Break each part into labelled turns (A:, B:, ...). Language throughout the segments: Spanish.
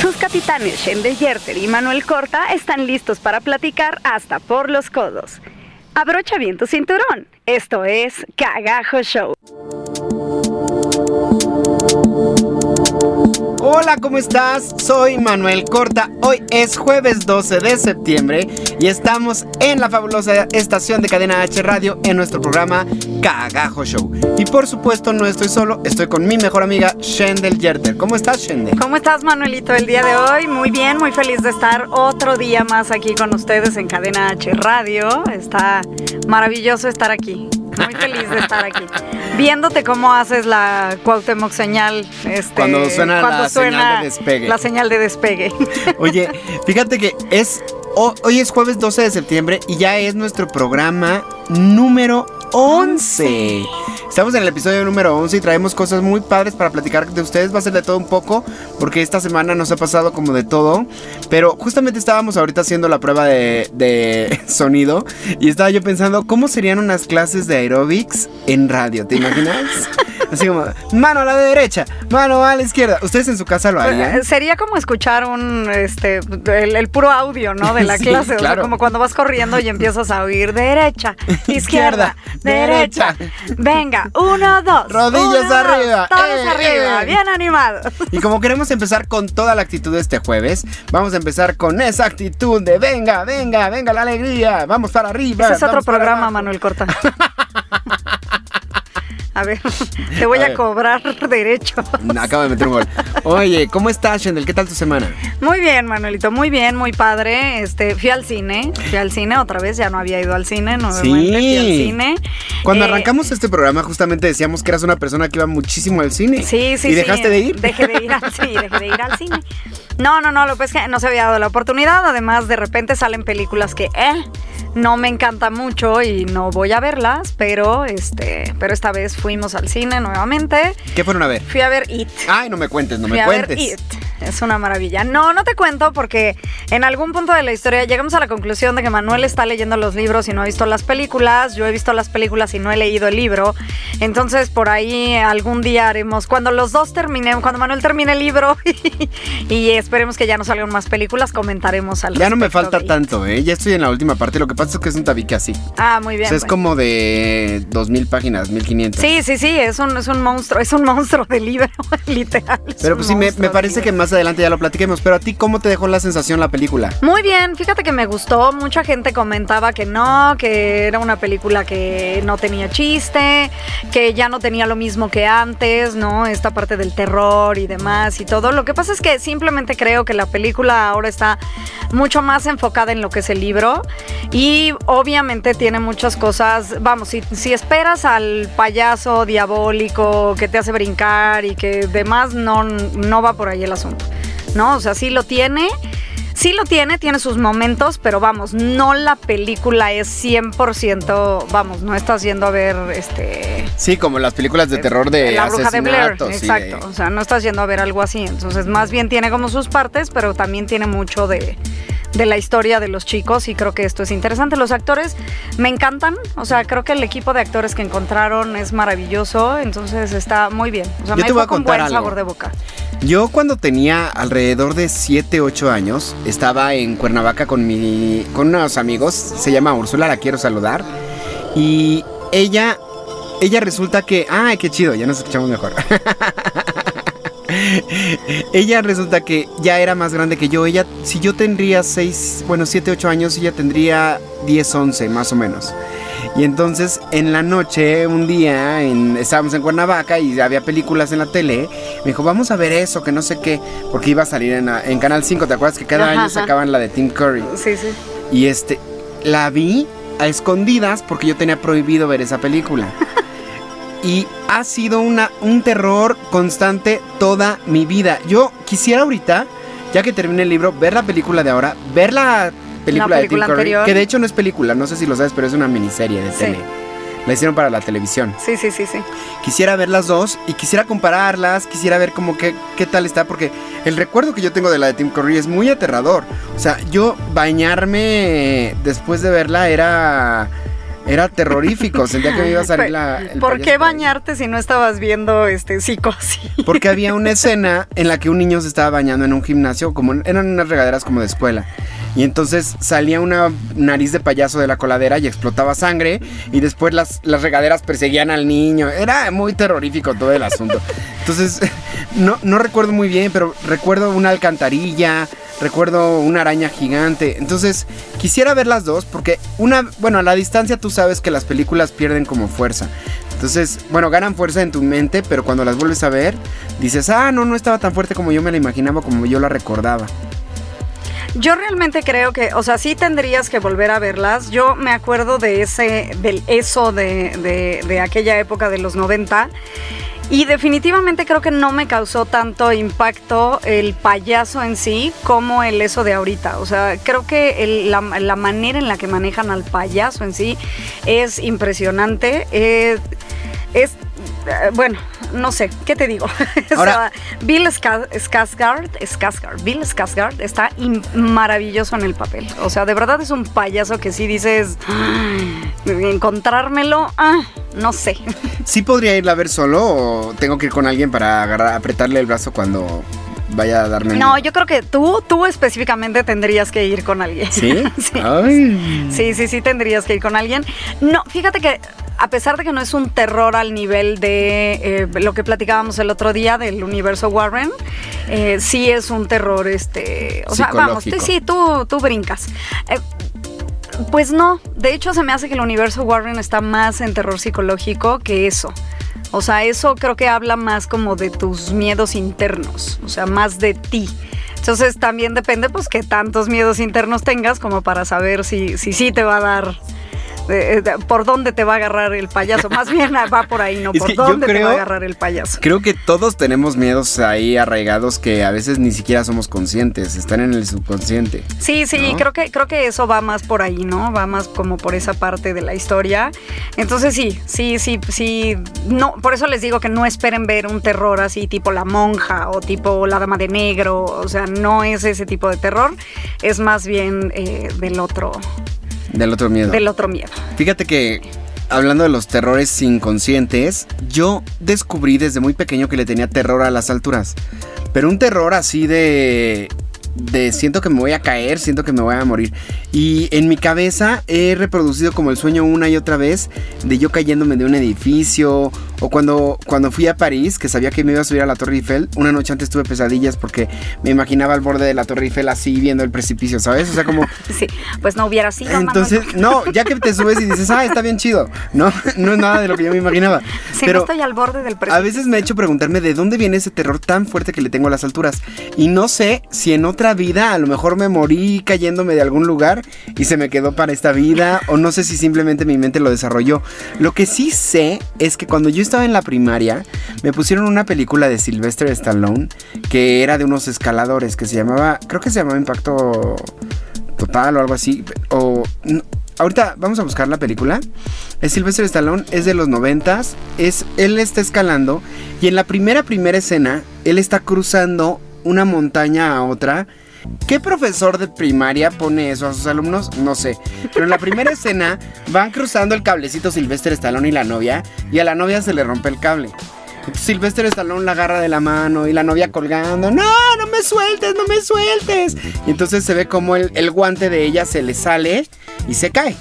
A: Sus capitanes Shende Yerter y Manuel Corta están listos para platicar hasta por los codos. Abrocha bien tu cinturón. Esto es Cagajo Show.
B: Hola, ¿cómo estás? Soy Manuel Corta. Hoy es jueves 12 de septiembre y estamos en la fabulosa estación de Cadena H Radio en nuestro programa Cagajo Show. Y por supuesto no estoy solo, estoy con mi mejor amiga Shendel Yerter. ¿Cómo estás, Shendel?
A: ¿Cómo estás, Manuelito, el día de hoy? Muy bien, muy feliz de estar otro día más aquí con ustedes en Cadena H Radio. Está maravilloso estar aquí. Muy feliz de estar aquí. Viéndote cómo haces la Cuauhtémoc señal. Este,
B: Cuando suena la señal de despegue.
A: La señal de despegue.
B: Oye, fíjate que es ho- hoy es jueves 12 de septiembre y ya es nuestro programa número 11. Estamos en el episodio número 11 y traemos cosas muy padres para platicar de ustedes. Va a ser de todo un poco porque esta semana nos ha pasado como de todo. Pero justamente estábamos ahorita haciendo la prueba de, de sonido y estaba yo pensando cómo serían unas clases de aerobics en radio. ¿Te imaginas? Así como, mano a la derecha, mano a la izquierda. ¿Ustedes en su casa lo harían?
A: Sería como escuchar un, este, el, el puro audio, ¿no? De la
B: Sí,
A: clase. O sea,
B: claro.
A: como cuando vas corriendo y empiezas a oír derecha, izquierda, derecha. Venga, uno, dos.
B: Rodillas
A: uno, dos,
B: arriba,
A: Todos
B: eh,
A: arriba,
B: eh.
A: bien animados.
B: Y como queremos empezar con toda la actitud de este jueves, vamos a empezar con esa actitud de venga, venga, venga la alegría, vamos para arriba.
A: Ese es otro programa. Manuel Corta. A ver, te voy
B: A
A: cobrar derechos.
B: No, Acabo de meter un gol. Oye, ¿cómo estás, Shendel? ¿Qué tal tu semana?
A: Muy bien, Manuelito, muy bien, muy padre. Este, fui al cine, fui al cine otra vez, ya no había ido al cine, nuevamente fui al
B: Sí.
A: cine.
B: Cuando
A: Eh,
B: arrancamos este programa, justamente decíamos que eras una persona que iba muchísimo al cine.
A: Sí, sí,
B: ¿Y
A: sí.
B: dejaste de ir?
A: Dejé de ir al, sí, dejé de ir al cine. No, no, no, lo que es que no se había dado la oportunidad. Además, de repente salen películas que, eh, no me encanta mucho y no voy a verlas, pero este, pero esta vez fuimos al cine nuevamente.
B: ¿Qué fueron a ver?
A: Fui a ver It.
B: Ay, no me cuentes, no
A: Fui
B: me
A: a ver
B: cuentes.
A: It. Es una maravilla. No, no te cuento porque en algún punto de la historia llegamos a la conclusión de que Manuel está leyendo los libros y no ha visto las películas. Yo he visto las películas y no he leído el libro. Entonces, por ahí algún día haremos, cuando los dos terminemos, cuando Manuel termine el libro y esperemos que ya no salgan más películas, comentaremos al
B: Ya no me falta tanto, ¿eh? Ya estoy en la última parte. Lo que pasa es que es un tabique así.
A: Ah, muy
B: O
A: bien.
B: sea, es como de 2000 páginas, 1500.
A: Sí, sí, sí, es un, es un monstruo, es un monstruo de libro, literal.
B: Pero pues sí, me, me parece que más adelante ya lo platiquemos. Pero a ti, ¿cómo te dejó la sensación la película?
A: Muy bien, fíjate que me gustó. Mucha gente comentaba que no, que era una película que no tenía chiste, que ya no tenía lo mismo que antes, ¿no? Esta parte del terror y demás y todo. Lo que pasa es que simplemente creo que la película ahora está mucho más enfocada en lo que es el libro y obviamente tiene muchas cosas. Vamos, si, si esperas al payaso diabólico que te hace brincar y que demás, no, no va por ahí el asunto. ¿No? O sea, sí lo tiene. Sí lo tiene, tiene sus momentos, pero vamos, no la película es 100%, vamos, no estás yendo a ver este
B: Sí, como las películas de terror de
A: la bruja de Blair, exacto,
B: de-
A: o sea, no estás yendo a ver algo así, entonces más bien tiene como sus partes, pero también tiene mucho de de la historia de los chicos y creo que esto es interesante. Los actores me encantan, o sea, creo que el equipo de actores que encontraron es maravilloso, entonces está muy bien. O sea,
B: Yo
A: me
B: te voy a
A: con
B: contar
A: buen
B: algo.
A: sabor de boca.
B: Yo cuando tenía alrededor de 7, 8 años, estaba en Cuernavaca con, mi, con unos amigos, se llama Úrsula, la quiero saludar, y ella, ella resulta que, ay, qué chido, ya nos escuchamos mejor. ella resulta que ya era más grande que yo, ella, si yo tendría 6, bueno, 7, 8 años, ella tendría 10, 11 más o menos. Y entonces en la noche, un día, en- estábamos en Cuernavaca y había películas en la tele. Me dijo, vamos a ver eso, que no sé qué. Porque iba a salir en, Canal 5, ¿te acuerdas que cada
A: Ajá,
B: año
A: ajá.
B: sacaban la de Tim Curry?
A: Sí, sí.
B: Y este, la vi a escondidas porque yo tenía prohibido ver esa película. Y ha sido una, un terror constante toda mi vida. Yo quisiera ahorita ya que termine el libro, ver la película de ahora, ver la película, de Tim Curry, que de hecho no es película, no sé si lo sabes, pero es una miniserie de tele. La hicieron para la televisión.
A: Sí, sí, sí, sí.
B: Quisiera ver las dos y quisiera compararlas, quisiera ver como qué, qué tal está, porque el recuerdo que yo tengo de la de Tim Curry es muy aterrador. O sea, yo bañarme después de verla era era terrorífico, sentía que me iba a salir la...
A: ¿Por qué bañarte si no estabas viendo este psicosis?
B: Porque había una escena en la que un niño se estaba bañando en un gimnasio, como eran unas regaderas como de escuela. Y entonces salía una nariz de payaso de la coladera y explotaba sangre. Y después las, las regaderas perseguían al niño. Era muy terrorífico todo el asunto. Entonces, no, no recuerdo muy bien, pero recuerdo una alcantarilla, recuerdo una araña gigante. Entonces, quisiera ver las dos porque una, bueno, a la distancia tú sabes que las películas pierden como fuerza. Entonces, bueno, ganan fuerza en tu mente, pero cuando las vuelves a ver, dices, ah, no, no estaba tan fuerte como yo me la imaginaba, como yo la recordaba.
A: Yo realmente creo que, o sea, sí tendrías que volver a verlas. Yo me acuerdo de ese, del eso de, de, de aquella época de los 90 y definitivamente creo que no me causó tanto impacto el payaso en sí como el eso de ahorita. O sea, creo que la, manera en la que manejan al payaso en sí es impresionante. Eh, es bueno, no sé, ¿qué te digo? Ahora, Bill Skarsgård, Bill Skarsgård está maravilloso en el papel. O sea, de verdad es un payaso que sí dices, encontrármelo, ah, no sé.
B: ¿Sí podría irla a ver solo o tengo que ir con alguien para agarrar, apretarle el brazo cuando vaya a darme.
A: No, yo creo que tú, tú específicamente tendrías que ir con alguien.
B: ¿Sí?
A: sí. sí, sí, sí, tendrías que ir con alguien. No, fíjate que a pesar de que no es un terror al nivel de eh, lo que platicábamos el otro día del universo Warren, eh, sí es un terror, este, o sea, vamos, sí, tú, tú brincas. Eh, pues no, de hecho se me hace que el universo Warren está más en terror psicológico que eso. O sea, eso creo que habla más como de tus miedos internos, o sea, más de ti. Entonces también depende pues que tantos miedos internos tengas como para saber si sí si, te va a dar por dónde te va a agarrar el payaso. Más bien va por ahí, ¿no? por dónde te va a agarrar el payaso.
B: Creo que todos tenemos miedos ahí arraigados que a veces ni siquiera somos conscientes, están en el subconsciente.
A: Sí, sí, creo que creo que eso va más por ahí, ¿no? Va más como por esa parte de la historia. Entonces sí, sí, sí, sí. No, por eso les digo que no esperen ver un terror así tipo La Monja o tipo La Dama de Negro. O sea, no es ese tipo de terror. Es más bien eh, del otro
B: del otro miedo.
A: Del otro miedo.
B: Fíjate que hablando de los terrores inconscientes, yo descubrí desde muy pequeño que le tenía terror a las alturas. Pero un terror así de de siento que me voy a caer, siento que me voy a morir. Y en mi cabeza he reproducido como el sueño una y otra vez de yo cayéndome de un edificio. O cuando, cuando fui a París, que sabía que me iba a subir a la Torre Eiffel, una noche antes tuve pesadillas porque me imaginaba al borde de la Torre Eiffel así viendo el precipicio, ¿sabes? O sea, como...
A: Sí, pues no hubiera sido.
B: Entonces, no, ya que te subes y dices, ah, está bien chido. No, no es nada de lo que yo me imaginaba.
A: Sí, pero estoy al borde del precipicio.
B: A veces me he hecho preguntarme de dónde viene ese terror tan fuerte que le tengo a las alturas. Y no sé si en otra vida a lo mejor me morí cayéndome de algún lugar y se me quedó para esta vida o no sé si simplemente mi mente lo desarrolló. Lo que sí sé es que cuando yo estaba en la primaria me pusieron una película de Sylvester Stallone que era de unos escaladores que se llamaba, creo que se llamaba Impacto Total o algo así o ahorita vamos a buscar la película. Es Sylvester Stallone, es de los noventas. Es, él está escalando y en la primera primera escena él está cruzando una montaña a otra. ¿Qué profesor de primaria pone eso a sus alumnos? No sé. Pero en la primera escena van cruzando el cablecito Sylvester Stallone y la novia y a la novia se le rompe el cable. Sylvester Stallone la agarra de la mano y la novia colgando. No, no me sueltes, no me sueltes. Y entonces se ve como el, el guante de ella se le sale y se cae.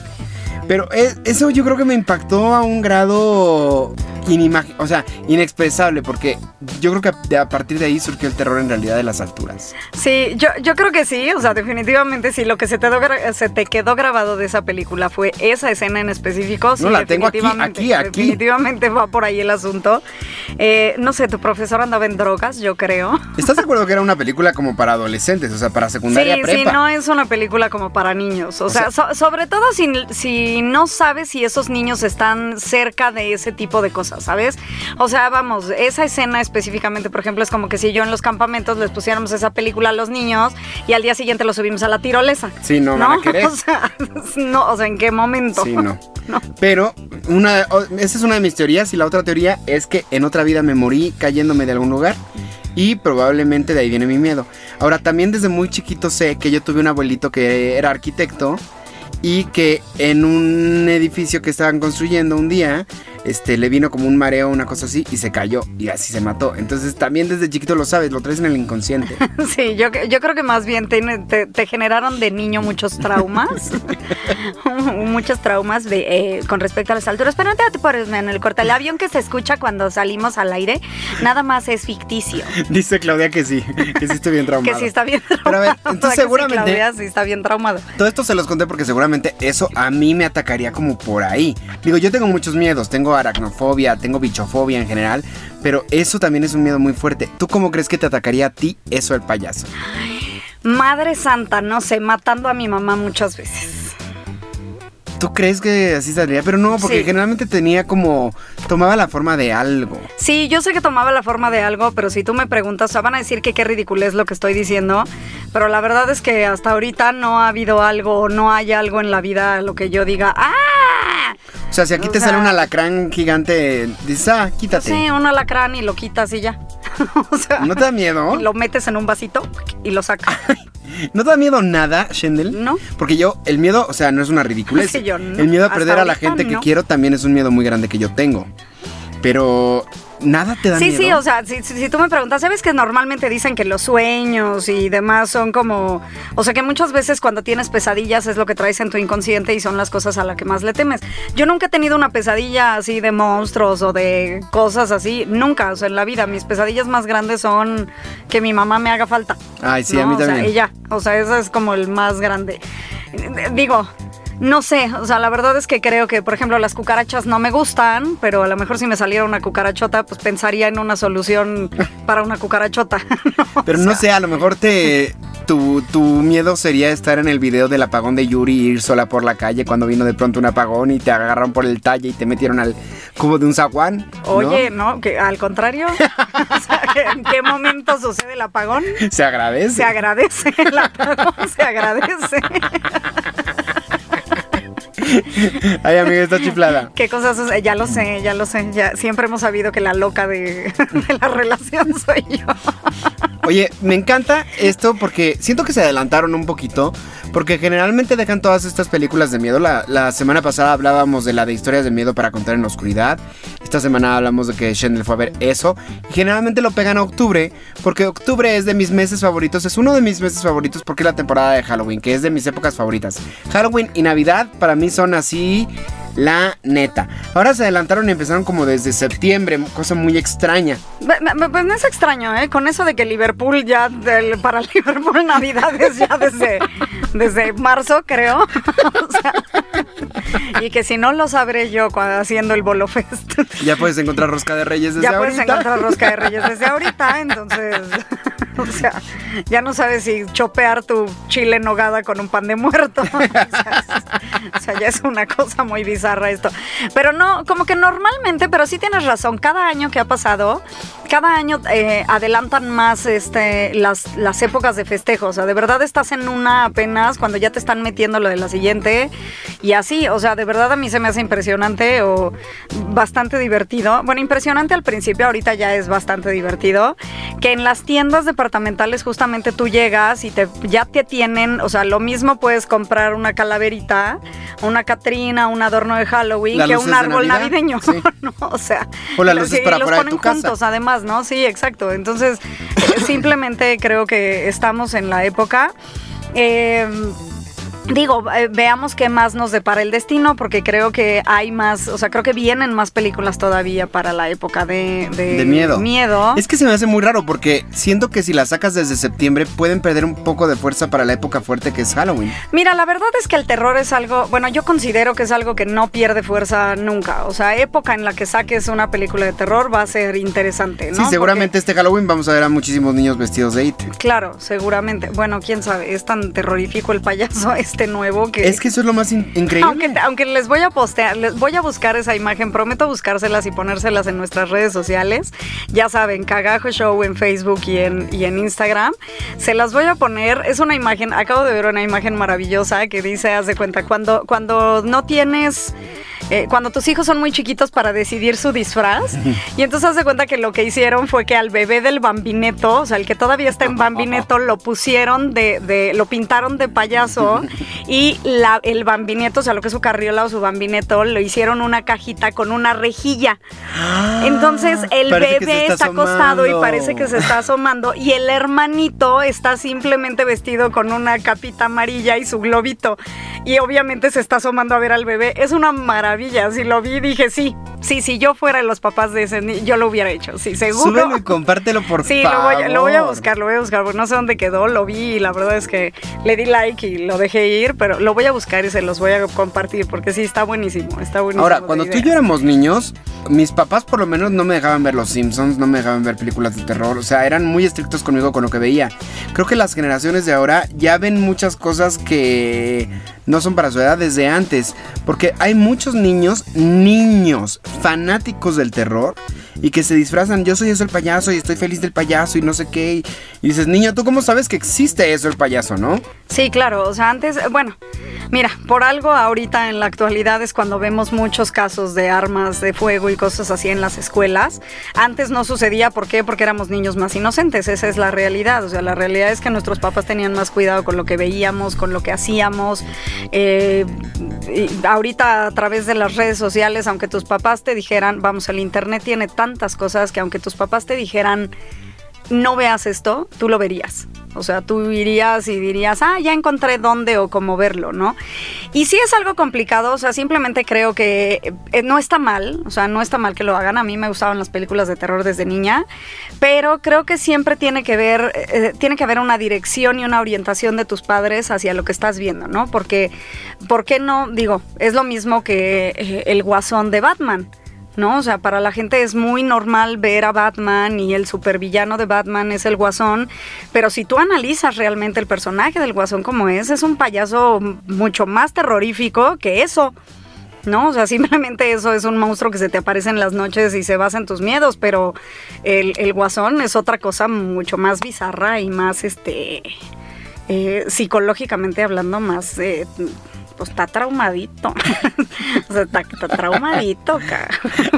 B: Pero e, eso yo creo que me impactó a un grado o sea, inexpresable, porque yo creo que a partir de ahí surgió el terror en realidad de las alturas.
A: Sí, yo, yo creo que sí, o sea, definitivamente sí, lo que se te, se te quedó grabado de esa película fue esa escena en específico.
B: no, la tengo aquí, aquí, aquí.
A: Definitivamente va por ahí el asunto. Eh, no sé, tu profesor andaba en drogas, yo creo.
B: ¿Estás de acuerdo que era una película como para adolescentes, o sea, para secundaria
A: sí,
B: prepa?
A: Sí, no es una película como para niños, o, sea, sobre todo si, si y no sabes si esos niños están cerca de ese tipo de cosas, ¿sabes? O sea, vamos, esa escena específicamente, por ejemplo, es como que si yo en los campamentos les pusiéramos esa película a los niños y al día siguiente lo subimos a la tirolesa.
B: Sí, no, van a querer.
A: O sea, no, o sea, ¿en qué momento?
B: Sí, no. Pero una, esa es una de mis teorías y la otra teoría es que en otra vida me morí cayéndome de algún lugar y probablemente de ahí viene mi miedo. Ahora, también desde muy chiquito sé que yo tuve un abuelito que era arquitecto y que en un edificio que estaban construyendo un día, este, le vino como un mareo, una cosa así, y se cayó y así se mató. Entonces también desde chiquito lo sabes, lo traes en el inconsciente.
A: Sí, yo, yo creo que más bien te, te- te generaron de niño muchos traumas. muchos traumas de, eh, con respecto a las alturas. Pero no te preocupes, en el corte. El avión que se escucha cuando salimos al aire, nada más es ficticio.
B: Dice Claudia que sí, que sí estoy bien traumado.
A: Que sí está bien traumado.
B: Pero a ver,
A: O sea,
B: entonces
A: que sí,
B: seguramente-
A: Claudia sí está bien traumado.
B: Todo esto se los conté porque seguramente eso a mí me atacaría como por ahí. Digo, yo tengo muchos miedos, tengo aracnofobia, tengo bichofobia en general, pero eso también es un miedo muy fuerte. ¿Tú cómo crees que te atacaría a ti eso el payaso?
A: Madre Santa, no sé, matando a mi mamá muchas veces.
B: ¿Tú crees que así saldría? Pero no, porque
A: Sí.
B: generalmente tenía como tomaba la forma de algo.
A: Sí, yo sé que tomaba la forma de algo, pero si tú me preguntas, o sea, van a decir que qué ridículo es lo que estoy diciendo, pero la verdad es que hasta ahorita no ha habido algo, no hay algo en la vida lo que yo diga, ¡ah!
B: O sea, si aquí
A: O
B: te
A: sea-
B: sale un alacrán gigante, dices, ah, quítate.
A: Sí, un alacrán y lo quitas y ya. o sea,
B: ¿No te da miedo?
A: lo metes en un vasito y lo sacas.
B: ¿No te da miedo nada, Shendel?
A: No.
B: Porque yo, el miedo, o sea, no es una ridiculez.
A: Sí, yo no.
B: El miedo a
A: Hasta
B: perder a la gente que quiero también es un miedo muy grande que yo tengo. Pero nada te da
A: Sí,
B: miedo.
A: sí, o sea, si, tú me preguntas, ¿sabes que normalmente dicen que los sueños y demás son como, o sea, que muchas veces cuando tienes pesadillas es lo que traes en tu inconsciente y son las cosas a las que más le temes? Yo nunca he tenido una pesadilla así de monstruos o de cosas así, nunca, o sea, en la vida mis pesadillas más grandes son que mi mamá me haga falta.
B: Ay, sí, a mí
A: O sea,
B: también.
A: ya, o sea, eso es como el más grande. Digo, no sé, o sea, la verdad es que creo que, por ejemplo, las cucarachas no me gustan, pero a lo mejor si me saliera una cucarachota, pues pensaría en una solución para una cucarachota. ¿no?
B: Pero no
A: sea,
B: sé, a lo mejor te tu, tu miedo sería estar en el video del apagón de Yuri y ir sola por la calle cuando vino de pronto un apagón y te agarraron por el talle y te metieron al cubo de un zaguán. ¿no?
A: Oye, ¿no? Que al contrario, o sea, ¿en qué momento sucede el apagón?
B: se agradece.
A: Se agradece, el apagón se agradece.
B: Ay, amiga, está chiflada.
A: ¿Qué cosas? Ya lo sé, ya lo sé. Ya siempre hemos sabido que la loca de, de la relación soy yo.
B: Oye, me encanta esto porque siento que se adelantaron un poquito. Porque generalmente dejan todas estas películas de miedo. La, la semana pasada hablábamos de la de historias de miedo para contar en la oscuridad. Esta semana hablamos de que Shendel fue a ver eso. Y generalmente lo pegan a octubre. Porque octubre es de mis meses favoritos. Es uno de mis meses favoritos porque es la temporada de Halloween. Que es de mis épocas favoritas. Halloween y Navidad para mí son así. La neta. Ahora se adelantaron y empezaron como desde septiembre. Cosa muy extraña.
A: Pues no es extraño, ¿eh? Con eso de que Liverpool ya, del- para Liverpool Navidad es ya desde, desde marzo, creo. O sea, y que si no lo sabré yo cuando haciendo el Bolo Fest.
B: Ya puedes encontrar rosca de reyes desde
A: ya puedes
B: ahorita.
A: encontrar rosca de reyes desde ahorita, entonces, o sea, ya no sabes si chopear tu chile en nogada con un pan de muerto. O sea, o sea, ya es una cosa muy bizarra esto. Pero no, como que normalmente, pero sí tienes razón, cada año que ha pasado, cada año eh, adelantan más este, las, las épocas de festejo. O sea, de verdad estás en una apenas cuando ya te están metiendo lo de la siguiente. Y así, o sea, de verdad a mí se me hace impresionante o bastante divertido. Bueno, impresionante al principio, ahorita ya es bastante divertido. Que en las tiendas departamentales justamente tú llegas y te, ya te tienen, o sea, lo mismo puedes comprar una calaverita, una catrina, un adorno de Halloween que un árbol
B: Navidad,
A: navideño.
B: sí.
A: ¿no? O sea,
B: O las
A: y los ponen
B: casa.
A: juntos además, ¿no? Sí, exacto. Entonces, eh, simplemente creo que estamos en la época. eh, Digo, eh, veamos qué más nos depara el destino, porque creo que hay más, o sea, creo que vienen más películas todavía para la época de, de,
B: De miedo.
A: miedo.
B: Es que se me hace muy raro porque siento que si las sacas desde septiembre pueden perder un poco de fuerza para la época fuerte que es Halloween.
A: Mira, la verdad es que el terror es algo, bueno, yo considero que es algo que no pierde fuerza nunca. O sea, época en la que saques una película de terror va a ser interesante, ¿no?
B: Sí, seguramente este Halloween vamos a ver a muchísimos niños vestidos de It.
A: Porque, claro, seguramente. Bueno, quién sabe, es tan terrorífico el payaso este nuevo que...
B: Es que eso es lo más in- increíble.
A: Aunque, aunque les voy a postear, les voy a buscar esa imagen, prometo buscárselas y ponérselas en nuestras redes sociales. Ya saben, Cagajo Show en Facebook y en, y en Instagram. Se las voy a poner, es una imagen, acabo de ver una imagen maravillosa que dice, haz de cuenta, cuando, cuando no tienes... eh, cuando tus hijos son muy chiquitos para decidir su disfraz. Y entonces haz de cuenta que lo que hicieron fue que al bebé del bambineto, o sea, el que todavía está en bambineto, lo pusieron de, de- lo pintaron de payaso y la, el bambineto, o sea, lo que es su carriola o su bambineto, lo hicieron una cajita con una rejilla. Entonces el
B: Ah, Parece que se
A: bebé
B: está
A: está acostado y parece que se está asomando y el hermanito está simplemente vestido con una capita amarilla y su globito y obviamente se está asomando a ver al bebé. Es una maravilla. Si lo vi dije sí, sí, si yo fuera los papás de ese ni- yo lo hubiera hecho. Sí, seguro.
B: Súbelo y compártelo, por
A: Sí,
B: favor.
A: lo voy, a- lo voy a buscar, lo voy a buscar, porque no sé dónde quedó, lo vi y la verdad es que le di like y lo dejé ir, pero lo voy a buscar y se los voy a compartir porque sí, está buenísimo, está buenísimo.
B: Ahora, cuando tú y yo éramos niños, mis papás por lo menos no me dejaban ver Los Simpsons, no me dejaban ver películas de terror, o sea, eran muy estrictos conmigo con lo que veía. Creo que las generaciones de ahora ya ven muchas cosas que no son para su edad desde antes, porque hay muchos niños, niños fanáticos del terror y que se disfrazan, yo soy eso el payaso y estoy feliz del payaso y no sé qué, y, y dices, niño, ¿tú cómo sabes que existe eso el payaso, no?
A: Sí, claro, o sea, antes, bueno, mira, por algo ahorita en la actualidad es cuando vemos muchos casos de armas de fuego y cosas así en las escuelas. Antes no sucedía, ¿por qué? Porque éramos niños más inocentes, esa es la realidad, o sea, la realidad es que nuestros papás tenían más cuidado con lo que veíamos, con lo que hacíamos. eh, y ahorita a través de las redes sociales, aunque tus papás te dijeran, vamos, el Internet tiene tantas cosas que aunque tus papás te dijeran, no veas esto, tú lo verías. O sea, tú irías y dirías, ah, ya encontré dónde o cómo verlo, ¿no? Y sí es algo complicado, o sea, simplemente creo que eh, no está mal, o sea, no está mal que lo hagan. A mí me gustaban las películas de terror desde niña, pero creo que siempre tiene que ver, eh, tiene que haber una dirección y una orientación de tus padres hacia lo que estás viendo, ¿no? Porque, ¿por qué no? Digo, es lo mismo que eh, el guasón de Batman. ¿No? O sea, para la gente es muy normal ver a Batman y el supervillano de Batman es el guasón, pero si tú analizas realmente el personaje del guasón como es, es un payaso mucho más terrorífico que eso. ¿no? O sea, simplemente eso es un monstruo que se te aparece en las noches y se basa en tus miedos, pero el, el guasón es otra cosa mucho más bizarra y más, este, eh, psicológicamente hablando, más, eh, pues está traumadito. o sea, está, está traumadito, ca.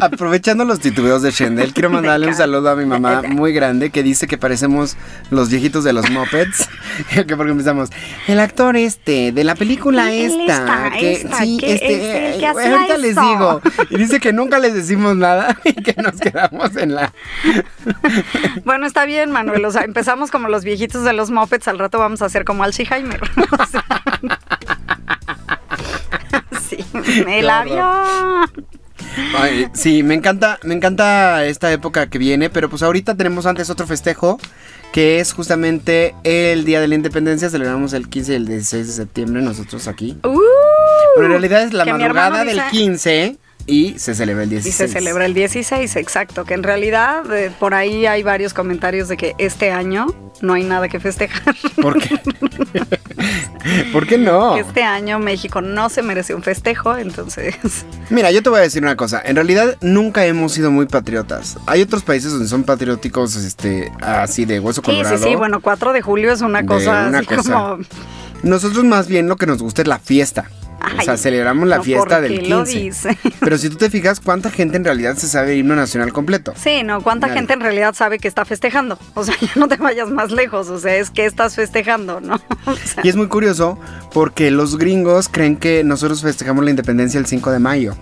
B: Aprovechando los titubeos de Shendel, quiero mandarle un saludo a mi mamá muy grande que dice que parecemos los viejitos de los Muppets. que porque empezamos, el actor este, de la película esta, que
A: esta,
B: sí,
A: que
B: este,
A: es el que
B: eh, ahorita les
A: eso.
B: digo. Y dice que nunca les decimos nada y que nos quedamos en la.
A: Bueno, está bien, Manuel. O sea, empezamos como los viejitos de los mopeds, al rato vamos a hacer como sea, sí, el avión.
B: Ay, sí, me encanta, me encanta esta época que viene, pero pues ahorita tenemos antes otro festejo que es justamente el Día de la Independencia, celebramos el 15 y el 16 de septiembre nosotros aquí.
A: Uh,
B: Pero en realidad es la madrugada del
A: dice-
B: 15 y se celebra el
A: Y
B: 16.
A: se celebra el 16, exacto. Que en realidad eh, por ahí hay varios comentarios de que este año no hay nada que festejar.
B: ¿Por qué? ¿Por qué no?
A: Este año México no se merece un festejo, entonces.
B: Mira, yo te voy a decir una cosa. En realidad nunca hemos sido muy patriotas. Hay otros países donde son patrióticos, este, así de hueso
A: Sí,
B: colorado.
A: sí, sí. Bueno, 4 de julio es una cosa
B: una
A: así
B: cosa.
A: como.
B: Nosotros más bien lo que nos gusta es la fiesta. O sea, celebramos la
A: no,
B: fiesta
A: ¿por
B: del
A: qué
B: 15.
A: lo dice?
B: Pero si tú te fijas, ¿cuánta gente en realidad se sabe el himno nacional completo?
A: Sí, no, ¿cuánta
B: Nadie.
A: gente en realidad sabe que está festejando? O sea, ya no te vayas más lejos, o sea, es que estás festejando, ¿no? O sea,
B: Y es muy curioso porque los gringos creen que nosotros festejamos la independencia el 5 de mayo.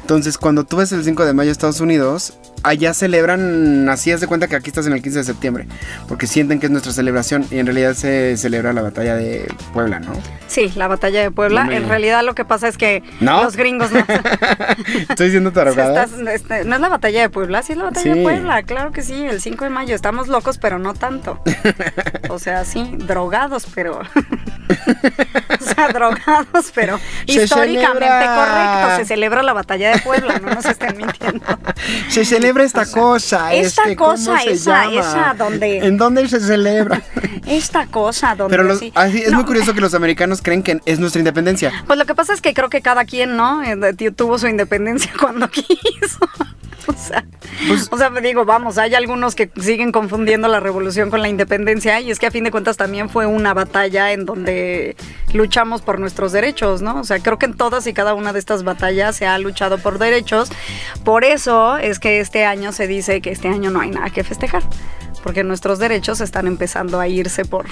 B: Entonces, cuando tú ves el 5 de mayo Estados Unidos, allá celebran, así es de cuenta que aquí estás en el 15 de septiembre, porque sienten que es nuestra celebración y en realidad se celebra la batalla de Puebla, ¿no?
A: sí, la batalla de Puebla.
B: No me-
A: En realidad lo que pasa es que
B: ¿No?
A: los gringos no...
B: Estoy diciendo
A: estás- este, no es la batalla de Puebla, sí es la batalla
B: Sí.
A: de Puebla, claro que sí, el 5 de mayo. Estamos locos, pero no tanto. O sea, sí, drogados, pero o sea, drogados, pero
B: Se
A: históricamente
B: celebra.
A: correcto. Se celebra la batalla de Puebla, no nos estén mintiendo.
B: Se celebra esta cosa.
A: esta
B: este, ¿cómo
A: cosa,
B: se
A: esa-
B: llama?
A: esa donde-
B: ¿En dónde se celebra?
A: Esta cosa donde
B: Pero los-
A: sí-
B: así, es
A: No,
B: muy curioso que los americanos creen que es nuestra independencia.
A: Pues lo que pasa es que creo que cada quien, ¿no? Eh, Tuvo su independencia cuando quiso. O sea,
B: Pues-
A: o sea, me digo, vamos, hay algunos que siguen confundiendo la revolución con la independencia y es que a fin de cuentas también fue una batalla en donde luchamos por nuestros derechos, ¿no? O sea, creo que en todas y cada una de estas batallas se ha luchado por derechos. Por eso es que este año se dice que este año no hay nada que festejar, porque nuestros derechos están empezando a irse por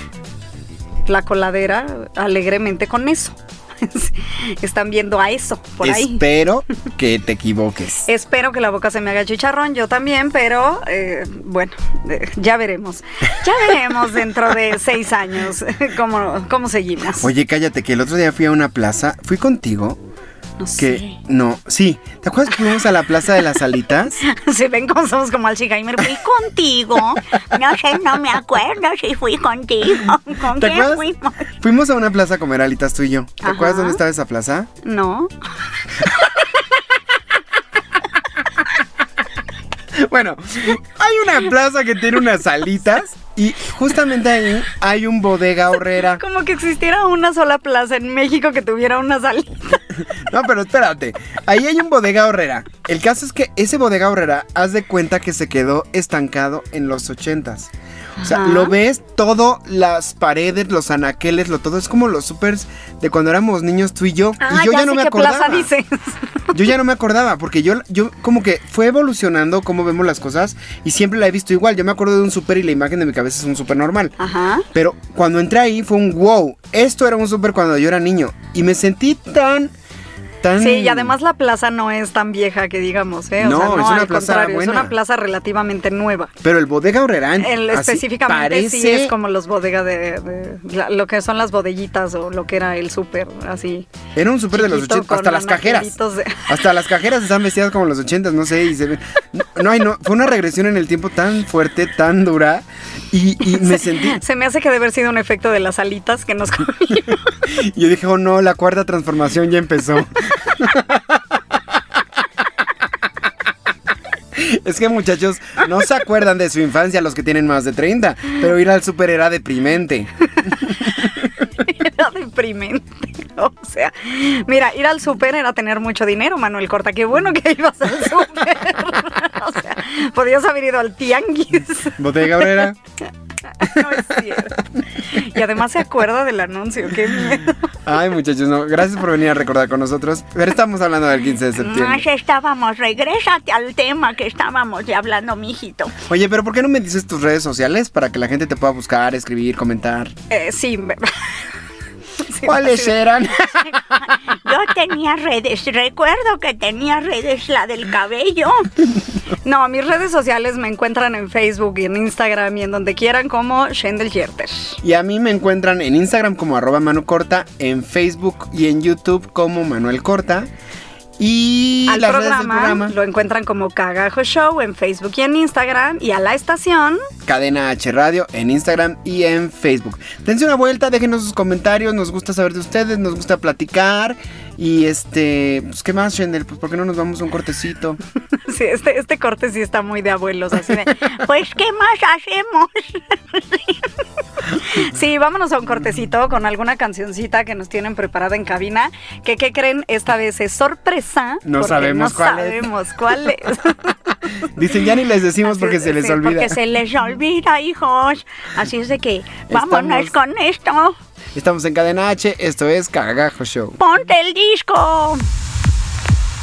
A: la coladera alegremente con eso. Están viendo a eso por ahí.
B: Espero que te equivoques.
A: Espero que la boca se me haga chicharrón, yo también, pero eh, bueno, eh, ya veremos. Ya veremos dentro de seis años cómo, cómo seguimos.
B: Oye, cállate, que el otro día fui a una plaza. ¿Fui contigo?
A: No
B: Que
A: sé.
B: no, sí. ¿Te acuerdas que fuimos a la plaza de las alitas?
A: Si ven cómo somos como Alzheimer, fui contigo. No sé, no me acuerdo si fui contigo. ¿Con
B: ¿Te acuerdas?
A: fuimos?
B: Fuimos a una plaza a comer alitas tú y yo. ¿Te
A: Ajá.
B: acuerdas dónde estaba esa plaza?
A: No.
B: Bueno, hay una plaza que tiene unas alitas y justamente ahí hay un bodega horrera.
A: Como que existiera una sola plaza en México que tuviera una salita.
B: No, pero espérate. Ahí hay un bodega horrera. El caso es que ese bodega horrera, haz de cuenta que se quedó estancado en los ochentas. O sea,
A: Ajá.
B: lo ves todo, las paredes, los anaqueles, lo todo. Es como los supers de cuando éramos niños tú y yo.
A: Ah,
B: y yo ya,
A: ya
B: no me acordaba.
A: plaza dices.
B: Yo ya no me acordaba, porque yo, yo como que fue evolucionando cómo vemos las cosas y siempre la he visto igual. Yo me acuerdo de un súper y la imagen de mi cabeza es un súper normal.
A: Ajá.
B: Pero cuando entré ahí fue un wow. Esto era un súper cuando yo era niño. Y me sentí tan, tan...
A: Sí, y además la plaza no es tan vieja que digamos, ¿eh? O
B: No,
A: sea, no,
B: es una
A: al
B: plaza
A: contrario,
B: buena.
A: es una plaza relativamente nueva.
B: Pero el bodega horrerán.
A: El, específicamente sí
B: parece-
A: es como los bodegas de, de- la- lo que son las bodellitas o lo que era el súper, así.
B: Era un súper de los
A: chiquito,
B: 80,
A: con
B: hasta las cajeras.
A: de-
B: Hasta las cajeras están vestidas como los 80, no sé, y se ven. No, no, fue una regresión en el tiempo tan fuerte, tan dura, y, y me sentí.
A: Se me hace que debe haber sido un efecto de las alitas que nos comimos.
B: Yo dije, oh no, la cuarta transformación ya empezó. Es que muchachos, no se acuerdan de su infancia los que tienen más de 30, pero ir al súper era deprimente.
A: Era deprimente. O sea, mira, ir al súper era tener mucho dinero, Manuel Corta. Qué bueno que ibas al súper. O sea, podías haber ido al tianguis.
B: Bodega Obrera.
A: No es cierto. Y además se acuerda del anuncio. Qué miedo.
B: Ay, muchachos, no, gracias por venir a recordar con nosotros. Pero estamos hablando del 15 de septiembre.
C: Más estábamos, regrésate al tema que estábamos ya hablando, mijito.
B: Oye, pero ¿por qué no me dices tus redes sociales para que la gente te pueda buscar, escribir, comentar?
A: Eh, sí.
B: ¿Cuáles eran?
C: Yo tenía redes, recuerdo que tenía redes la del cabello.
A: No, mis redes sociales me encuentran en Facebook y en Instagram y en donde quieran como Shendel Yerter.
B: Y a mí me encuentran en Instagram como arroba Manu Corta, en Facebook y en YouTube como Manuel Corta. Y
A: Al
B: las redes del
A: programa,
B: programa,
A: lo encuentran como Cagajo Show en Facebook y en Instagram. Y a la estación,
B: Cadena H Radio en Instagram y en Facebook. Dense una vuelta, déjenos sus comentarios, nos gusta saber de ustedes, nos gusta platicar. Y este, pues qué más, Shendel, pues por qué no nos vamos a un cortecito.
A: sí, este, este corte sí está muy de abuelos, así de,
C: Pues, ¿qué más hacemos?
A: Sí, vámonos a un cortecito con alguna cancioncita que nos tienen preparada en cabina. Que, ¿qué creen? Esta vez es sorpresa.
B: No sabemos
A: no
B: cuál es.
A: sabemos cuál es.
B: Dicen, ya ni les decimos porque se les
A: Sí,
B: olvida.
C: Porque se les olvida, hijos. Así es de que
B: Estamos-
C: vámonos con esto.
B: Estamos en Cadena H, esto es Cagajo Show.
C: Ponte el disco.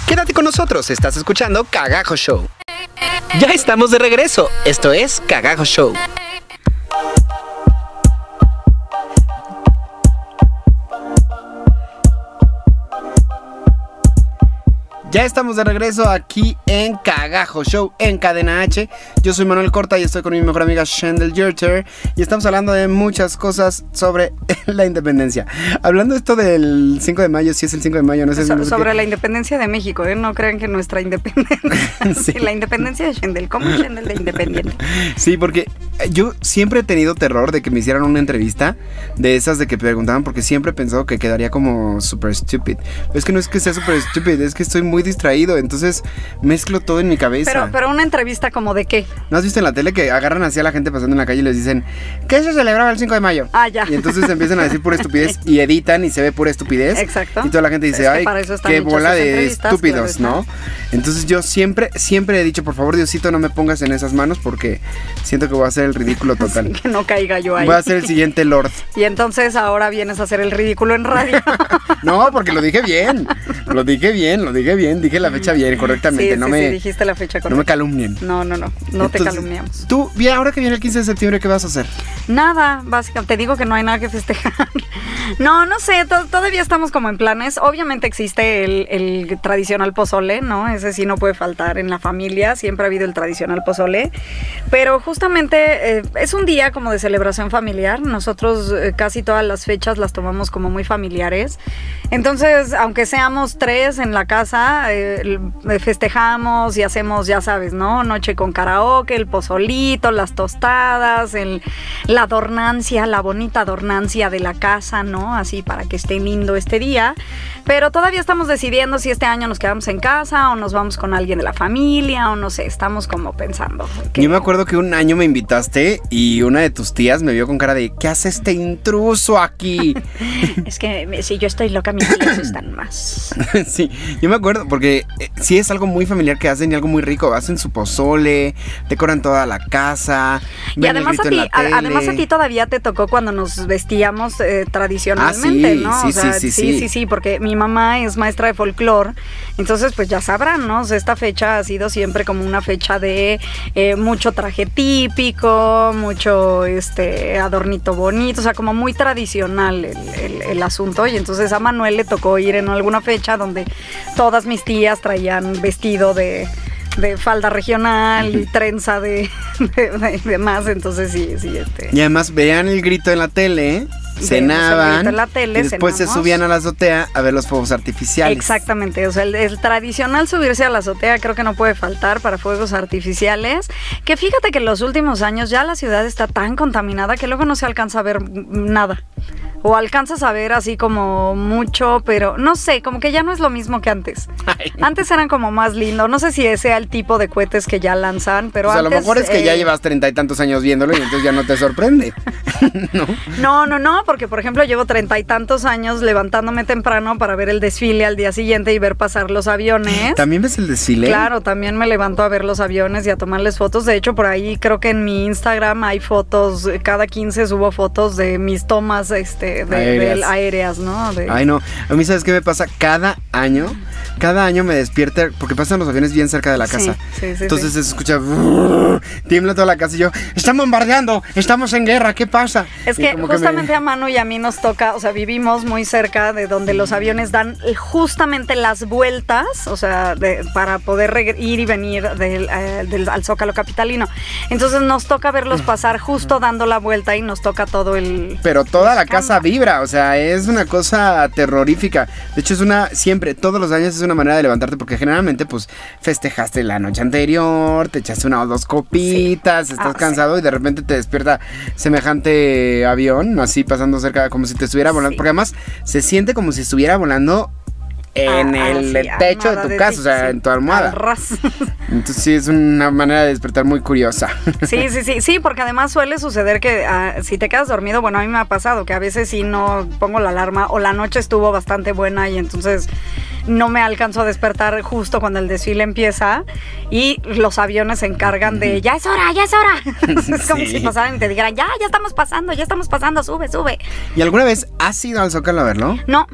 D: Quédate con nosotros, estás escuchando Cagajo Show. Ya estamos de regreso, esto es Cagajo Show.
B: Ya estamos de regreso aquí en Cagajo Show en Cadena H. Yo soy Manuel Corta y estoy con mi mejor amiga Shendel Yerter y estamos hablando de muchas cosas sobre la independencia. Hablando esto del 5 de mayo, si es el 5 de mayo, no sé si
A: So- sobre la independencia de México, ¿eh? No crean que nuestra independencia.
B: Sí.
A: la independencia de Shendel. ¿Cómo es Shendel de independiente?
B: Sí, porque yo siempre he tenido terror de que me hicieran una entrevista de esas de que preguntaban porque siempre he pensado que quedaría como super stupid. Pero es que no es que sea super stupid, es que estoy muy distraído, entonces mezclo todo en mi cabeza.
A: Pero, pero una entrevista como de qué?
B: ¿No has visto en la tele que agarran así a la gente pasando en la calle y les dicen que se celebraba el 5 de mayo?
A: Ah, ya.
B: Y entonces empiezan a decir pura estupidez y editan y se ve pura estupidez.
A: Exacto.
B: Y toda la gente dice,
A: Es que
B: ay, qué bola de estúpidos,
A: claro
B: ¿no? Entonces yo siempre, siempre he dicho, por favor, Diosito, no me pongas en esas manos porque siento que voy a hacer el ridículo total.
A: Que no caiga yo ahí.
B: Voy a ser el siguiente Lord.
A: Y entonces ahora vienes a hacer el ridículo en radio.
B: No, porque lo dije bien. Lo dije bien, lo dije bien. Dije la fecha bien, correctamente.
A: sí,
B: no,
A: sí,
B: me,
A: sí, dijiste la fecha
B: no me
A: correcta.
B: calumnien.
A: No, no, no, no te calumniamos.
B: Tú, ahora que viene el 15 de septiembre, ¿qué vas a hacer?
A: Nada, básicamente, te digo que no hay nada que festejar. No, no sé, to- todavía estamos como en planes. Obviamente existe el, el tradicional pozole, ¿no? Ese sí no puede faltar en la familia, siempre ha habido el tradicional pozole. Pero justamente eh, es un día como de celebración familiar. Nosotros eh, casi todas las fechas las tomamos como muy familiares. Entonces, aunque seamos tres en la casa, eh, el- festejamos y hacemos, ya sabes, ¿no? Noche con karaoke, el pozolito, las tostadas, el, la adornancia, la bonita adornancia de la casa, ¿no? Así para que esté lindo este día. Pero todavía estamos decidiendo si este año nos quedamos en casa o nos vamos con alguien de la familia o no sé, estamos como pensando. que-
B: Yo me acuerdo que un año me invitaste y una de tus tías me vio con cara de ¿qué hace este intruso aquí?
C: Es que me- si yo estoy loca, mis tíos están más.
B: sí, yo me acuerdo porque eh, sí es algo muy familiar que hacen y algo muy rico. Hacen su pozole, decoran toda la casa.
A: Y además a, ti, a- además a ti todavía te tocó cuando nos vestíamos eh, tradicionalmente,
B: Ah, sí,
A: ¿no?
B: sí,
A: o sea,
B: sí, sí,
A: sí,
B: sí.
A: sí, sí, porque mi mamá es maestra de folclore, entonces pues ya sabrán, ¿no? O sea, esta fecha ha sido siempre como una fecha de eh, mucho traje típico, mucho este adornito bonito, o sea, como muy tradicional el, el- el asunto. Y entonces a Manuel le tocó ir en alguna fecha donde todas mis tías traían vestido de de falda regional y trenza de, de, de- de más, entonces sí, sí, este.
B: Y además veían el grito en la tele,
A: el
B: cenaban
A: la tele,
B: y después se subían a la azotea a ver los fuegos artificiales.
A: Exactamente, o sea, el, el tradicional subirse a la azotea creo que no puede faltar para fuegos artificiales, que fíjate que en los últimos años ya la ciudad está tan contaminada que luego no se alcanza a ver nada. O alcanzas a ver así como mucho, pero no sé, como que ya no es lo mismo que antes. Antes eran como más lindo. No sé si ese sea el tipo de cohetes que ya lanzan, pero
B: Pues a lo
A: antes,
B: mejor es que ya
A: eh,
B: llevas treinta y tantos años viéndolo y entonces ya no te sorprende. ¿No?
A: No, no, no, porque por ejemplo llevo treinta y tantos años levantándome temprano para ver el desfile al día siguiente y ver pasar los aviones.
B: ¿También ves el desfile?
A: Claro, también me levanto a ver los aviones y a tomarles fotos. De hecho, por ahí creo que en mi Instagram hay fotos, cada 15 subo fotos de mis tomas este, de,
B: Aéreas.
A: ¿no? De-
B: Ay, no. A mí, ¿sabes qué me pasa? Cada año, cada año me despierta, porque pasan los aviones bien cerca de la casa.
A: sí, sí,
B: Entonces se escucha, tiembla toda la casa y yo, están bombardeando, estamos en guerra, ¿qué pasa?
A: Es que
B: me-
A: justamente a Manu y a mí nos toca, o sea, vivimos muy cerca de donde los aviones dan eh, justamente las vueltas, o sea, de- para poder ir y venir del, eh, del- al Zócalo Capitalino. Entonces nos toca verlos pasar justo dando la vuelta y nos toca todo el...
B: Pero toda la casa vibra, o sea, es una cosa terrorífica. De hecho, es una, siempre, todos los años es una manera de levantarte, porque generalmente, pues, festejaste la noche anterior, te echaste una o dos copitas, estás
A: Ah, sí.
B: cansado y de repente te despierta semejante avión, así pasando cerca, como si te estuviera volando,
A: Sí.
B: porque además se siente como si estuviera volando en
A: Ah,
B: el
A: sí,
B: techo de tu casa, o sea,
A: sí,
B: en tu almohada.
A: al ras.
B: Entonces sí, es una manera de despertar muy curiosa.
A: Sí, sí, sí, sí, porque además suele suceder que ah, si te quedas dormido, bueno, a mí me ha pasado que a veces sí no pongo la alarma o la noche estuvo bastante buena y entonces no me alcanzo a despertar justo cuando el desfile empieza y los aviones se encargan de ya es hora, ya es hora. es como
B: Sí.
A: si pasaran y te dijeran ya, ya estamos pasando, ya estamos pasando, sube, sube.
B: ¿Y alguna vez has ido al Zócalo a verlo?
A: No,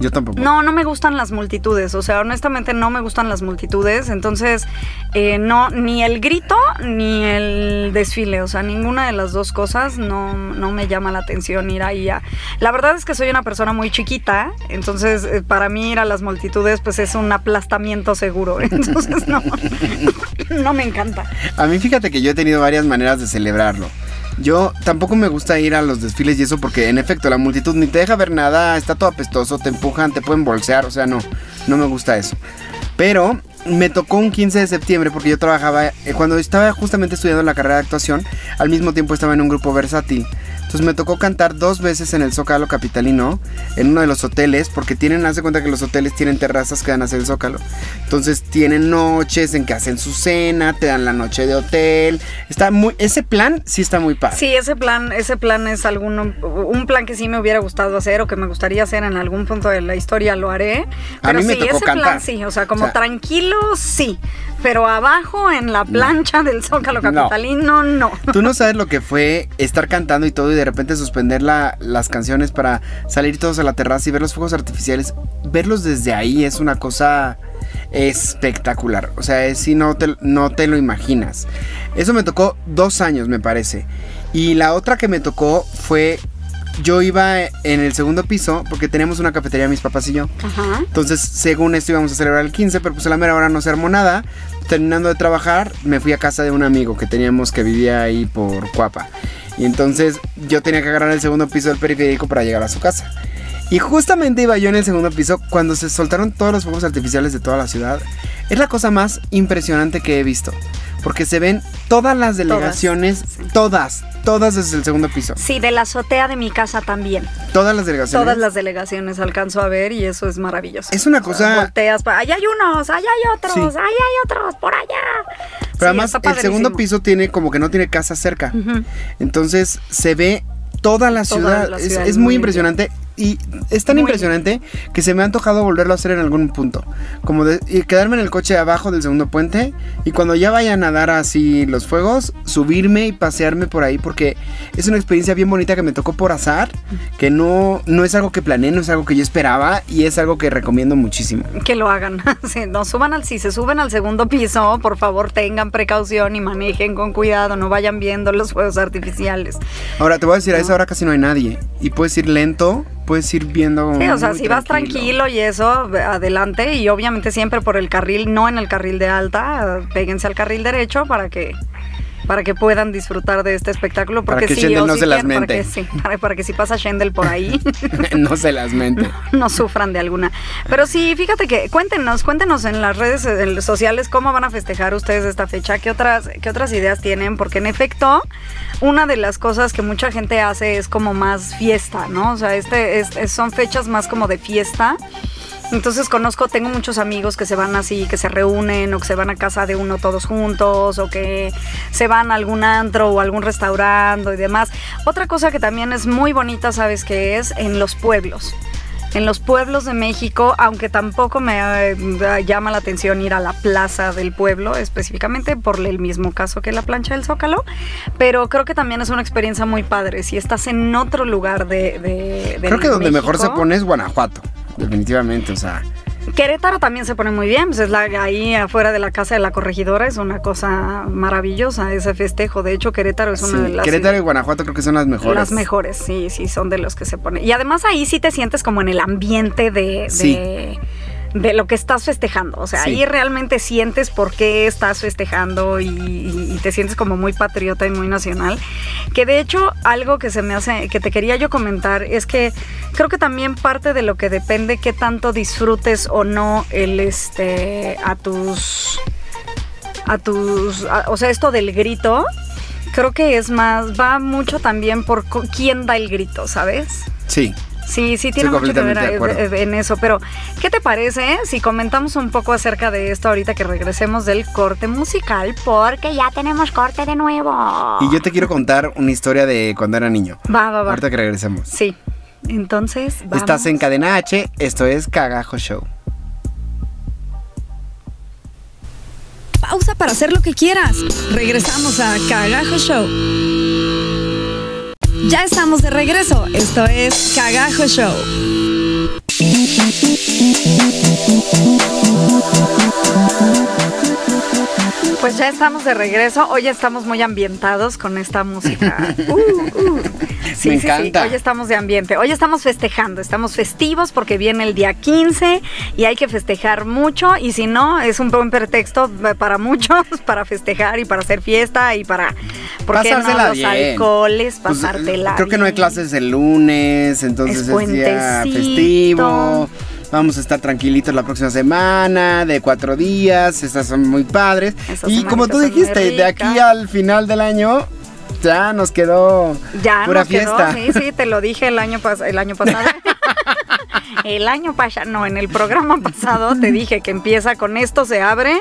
B: Yo tampoco.
A: no, no me gustan las multitudes, o sea, honestamente no me gustan las multitudes, entonces eh, no, ni el grito ni el desfile, o sea, ninguna de las dos cosas no, no me llama la atención ir ahí a... La verdad es que soy una persona muy chiquita, entonces eh, para mí ir a las multitudes pues es un aplastamiento seguro, entonces no, no me encanta.
B: A mí fíjate que yo he tenido varias maneras de celebrarlo. Yo tampoco me gusta ir a los desfiles y eso porque en efecto la multitud ni te deja ver nada, está todo apestoso, te empujan, te pueden bolsear, o sea, no, no me gusta eso. Pero me tocó un 15 de septiembre porque yo trabajaba, eh, cuando estaba justamente estudiando la carrera de actuación, al mismo tiempo estaba en un grupo versátil. Entonces me tocó cantar dos veces en el Zócalo Capitalino, en uno de los hoteles, porque tienen, hace cuenta que los hoteles tienen terrazas que dan hacia el Zócalo. Entonces tienen noches en que hacen su cena, te dan la noche de hotel. Está muy, ese plan sí está muy padre.
A: Sí, ese plan, ese plan es alguno, un plan que sí me hubiera gustado hacer o que me gustaría hacer en algún punto de la historia, lo haré.
B: A
A: Pero
B: mí me
A: sí,
B: tocó
A: ese plan
B: cantar.
A: sí, o sea, como
B: O sea-
A: tranquilo, sí. Pero abajo en la plancha del Zócalo Capitalino, no.
B: Tú no sabes lo que fue estar cantando y todo y de repente suspender la- las canciones para salir todos a la terraza y ver los fuegos artificiales. Verlos desde ahí es una cosa espectacular. O sea, es si no te, no te lo imaginas. Eso me tocó dos años, me parece. Y la otra que me tocó fue... Yo iba en el segundo piso porque teníamos una cafetería mis papás y yo.
A: Ajá.
B: Entonces, según esto íbamos a celebrar el 15, pero pues a la mera hora no se armó nada. Terminando de trabajar, me fui a casa de un amigo que teníamos que vivía ahí por Cuapa. Y entonces yo tenía que agarrar el segundo piso del periférico para llegar a su casa. Y justamente iba yo en el segundo piso cuando se soltaron todos los fuegos artificiales de toda la ciudad. Es la cosa más impresionante que he visto. Porque se ven todas las delegaciones, todas, todas desde el segundo piso.
A: Sí, de la azotea de mi casa también.
B: Todas las delegaciones.
A: Todas las delegaciones alcanzo a ver y eso es maravilloso.
B: Es una
A: O sea,
B: cosa-
A: volteas, allá hay unos, allá hay otros,
B: Sí.
A: allá hay otros, por allá.
B: Pero
A: Sí,
B: además el segundo piso tiene como que no tiene casa cerca. Entonces se ve toda la
A: Toda
B: ciudad.
A: la
B: Es-
A: ciudad,
B: es,
A: muy
B: muy
A: bien.
B: Y es tan
A: Muy
B: impresionante que se me ha antojado volverlo a hacer en algún punto. Como de y quedarme en el coche abajo del segundo puente. Y cuando ya vayan a dar así los fuegos, subirme y pasearme por ahí. Porque es una experiencia bien bonita que me tocó por azar. Que no, no es algo que planeé, no es algo que yo esperaba. Y es algo que recomiendo muchísimo.
A: Que lo hagan. Sí, no suban al, si se suben al segundo piso, por favor tengan precaución y manejen con cuidado, no vayan viendo los fuegos artificiales.
B: Ahora te voy a decir, a esa hora casi no hay nadie. Y puedes ir lento, puedes ir viendo.
A: Sí, o sea, si vas tranquilo y eso, adelante y obviamente siempre por el carril, no en el carril de alta, péguense al carril derecho para que para que puedan disfrutar de este espectáculo
B: Para
A: porque
B: que
A: sí,
B: Shendel no se las
A: quieren, para
B: mente.
A: que, sí, para, para que si pasa Shendel por ahí
B: no se las mente.
A: no sufran de alguna. Pero sí, fíjate que cuéntenos, cuéntenos en las redes eh, sociales cómo van a festejar ustedes esta fecha, qué otras, qué otras ideas tienen, porque en efecto, una de las cosas que mucha gente hace es como más fiesta, ¿no? O sea, este es- es- son fechas más como de fiesta. Entonces conozco, tengo muchos amigos que se van así, que se reúnen o que se van a casa de uno todos juntos o que se van a algún antro o algún restaurante y demás. Otra cosa que también es muy bonita, ¿sabes qué es? En los pueblos. En los pueblos de México, aunque tampoco me eh, llama la atención ir a la plaza del pueblo, específicamente por el mismo caso que la plancha del Zócalo, pero creo que también es una experiencia muy padre. Si estás en otro lugar de... de- de
B: Creo que donde mejor se pone es Guanajuato. Definitivamente, o sea.
A: Querétaro también se pone muy bien, pues es la, ahí afuera de la casa de la corregidora, es una cosa maravillosa ese festejo. De hecho, Querétaro es una
B: sí,
A: de las
B: Querétaro y Guanajuato creo que son las mejores.
A: las mejores, sí, sí, son de los que se ponen. Y además ahí sí te sientes como en el ambiente de,
B: Sí.
A: de, de lo que estás festejando. O sea,
B: Sí.
A: ahí realmente sientes por qué estás festejando y, te sientes como muy patriota y muy nacional. Que de hecho, algo que se me hace, que te quería yo comentar, es que creo que también parte de lo que depende qué tanto disfrutes o no el este a tus a tus a- o sea esto del grito creo que es más va mucho también por quién da el grito sabes
B: Sí.
A: Sí, sí tiene
B: Estoy
A: mucho que ver en eso, pero ¿qué te parece eh, si comentamos un poco acerca de esto ahorita que regresemos del corte musical?
C: Porque ya tenemos corte de nuevo.
B: Y yo te quiero contar una historia de cuando era niño.
A: Va, va, va.
B: Ahorita que regresemos.
A: Sí. Entonces, vamos.
B: Estás en Cadena H, esto es Cagajo Show.
A: Pausa para hacer lo que quieras. Regresamos a Cagajo Show. Ya estamos de regreso. Esto es Cagajo Show. Pues ya estamos de regreso. Hoy estamos muy ambientados con esta música. Uh, uh. Sí,
B: Me
A: sí, sí.
B: encanta.
A: Hoy estamos de ambiente. Hoy estamos festejando. Estamos festivos porque viene el día 15 y hay que festejar mucho. Y si no, es un buen pretexto para muchos para festejar y para hacer fiesta y para. ¿Por qué no? Los
B: bien.
A: alcoholes,
B: Pues,
A: pasártela.
B: creo que no hay clases el lunes, entonces
A: Es
B: es, día festivo. Vamos a estar tranquilitos la próxima semana, de cuatro días, estas son muy padres.
A: Esas
B: y como tú dijiste, de aquí al final del año ya nos quedó
A: Ya
B: pura
A: nos quedó,
B: fiesta.
A: sí, sí, te lo dije el año, pas- el año pasado. el año pasado, no, en el programa pasado te dije que empieza con esto, se abre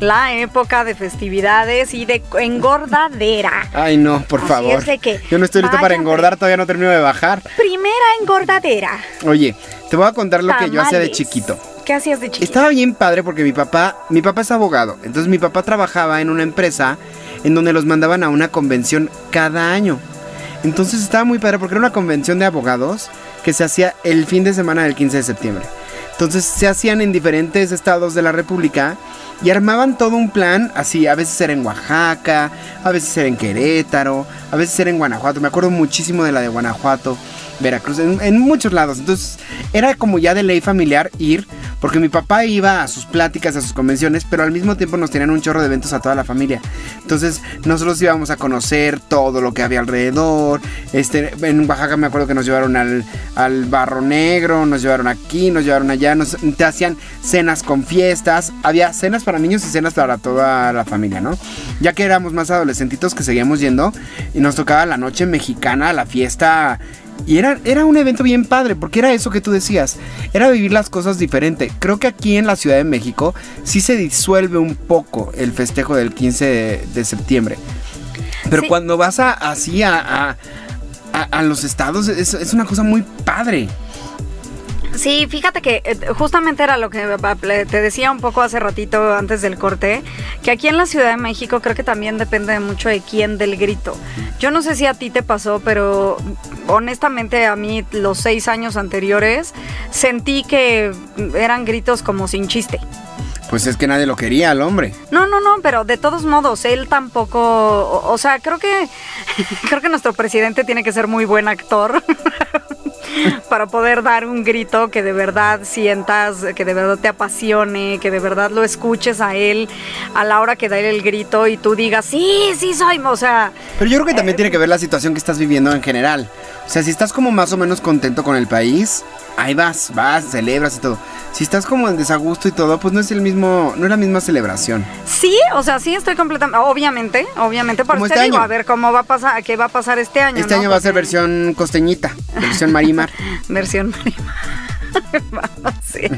A: la época de festividades y de engordadera.
B: Ay, no, por
C: Así
B: favor.
C: es de que
B: Yo no estoy listo para engordar, todavía no termino de bajar.
C: Primera engordadera.
B: Oye, te voy a contar lo que yo hacía de chiquito.
A: ¿Qué hacías de chiquito?
B: Estaba bien padre porque mi papá, mi papá es abogado. Entonces mi papá trabajaba en una empresa en donde los mandaban a una convención cada año. Entonces estaba muy padre porque era una convención de abogados que se hacía el fin de semana del 15 de septiembre. Entonces se hacían en diferentes estados de la República y armaban todo un plan, así, a veces era en Oaxaca, a veces era en Querétaro, a veces era en Guanajuato. Me acuerdo muchísimo de la de Guanajuato, Veracruz, en, muchos lados. Entonces era como ya de ley familiar ir, porque mi papá iba a sus pláticas, a sus convenciones, pero al mismo tiempo nos tenían un chorro de eventos a toda la familia. Entonces nosotros íbamos a conocer todo lo que había alrededor. Este, en Oaxaca me acuerdo que nos llevaron al, al Barro Negro, nos llevaron aquí, nos llevaron allá, nos te hacían cenas con fiestas. Había cenas para niños y cenas para toda la familia, ¿no? Ya que éramos más adolescentitos que seguíamos yendo y nos tocaba la noche mexicana, la fiesta y era, era un evento bien padre, porque era eso que tú decías, era vivir las cosas diferente. Creo que aquí en la Ciudad de México sí se disuelve un poco el festejo del 15 de, de septiembre. Pero
A: Sí.
B: cuando vas a, así a, a, a- a los estados, es, es una cosa muy padre.
A: Sí, fíjate que eh, justamente era lo que eh, te decía un poco hace ratito antes del corte, que aquí en la Ciudad de México creo que también depende mucho de quién del grito. Yo no sé si a ti te pasó, pero honestamente a mí los seis años anteriores sentí que eran gritos como sin chiste.
B: Pues es que nadie lo quería al hombre.
A: No, no, no, pero de todos modos, él tampoco, o, o sea, creo que creo que nuestro presidente tiene que ser muy buen actor para poder dar un grito que de verdad sientas, que de verdad te apasione, que de verdad lo escuches a él a la hora que da él el grito y tú digas, sí, sí soy, o sea,
B: Pero yo creo que también tiene que ver la situación que estás viviendo en general. O sea, si estás como más o menos contento con el país, ahí vas, vas, celebras y todo. Si estás como en desagusto y todo, pues no es el mismo, no es la misma celebración.
A: sí, o sea, sí estoy completamente, obviamente, obviamente, por
B: este
A: te digo,
B: año.
A: a ver cómo va a pasar, qué va a pasar este año.
B: Este
A: ¿no?
B: año va a ser versión costeñita, versión marimar.
A: Versión Marimar. Es.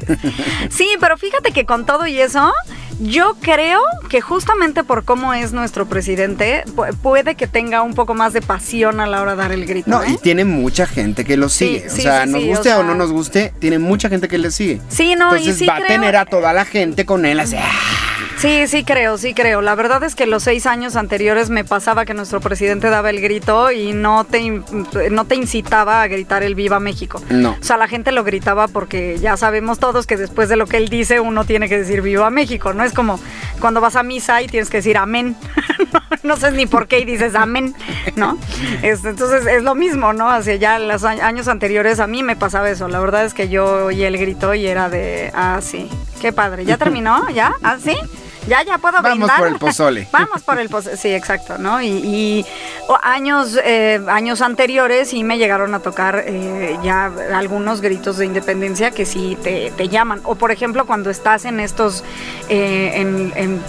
A: Sí, pero fíjate que con todo y eso, yo creo que justamente por cómo es nuestro presidente, pu- puede que tenga un poco más de pasión a la hora de dar el grito.
B: No,
A: ¿eh?
B: y tiene mucha gente que lo
A: Sí,
B: sigue.
A: sí,
B: o sea,
A: sí,
B: nos
A: sí,
B: guste
A: o
B: o,
A: sea-
B: no nos guste, tiene mucha gente que le sigue.
A: Sí, no,
B: Entonces
A: y sí
B: va a tener a toda la gente con él así.
A: Sí, sí creo, sí creo. La verdad es que los seis años anteriores me pasaba que nuestro presidente daba el grito y no te, no te incitaba a gritar el Viva México.
B: No.
A: O sea, la gente lo gritaba porque ya sabemos todos que después de lo que él dice uno tiene que decir Viva México, ¿no? Es como cuando vas a misa y tienes que decir amén. no, no sé ni por qué y dices amén, ¿no? Es- entonces es lo mismo, ¿no? Hacia ya los años anteriores a mí me pasaba eso. La verdad es que yo oí el grito y era de, ah, sí, qué padre. ¿Ya terminó? ¿Ya? ¿Ah, sí? Ya, ya puedo
B: Vamos
A: brindar.
B: por el pozole.
A: Vamos por el pozole, sí, exacto, ¿no? Y, y, años, eh, años anteriores sí me llegaron a tocar eh, ya algunos gritos de independencia que sí te, te llaman. O por ejemplo, cuando estás en estos, eh, en, en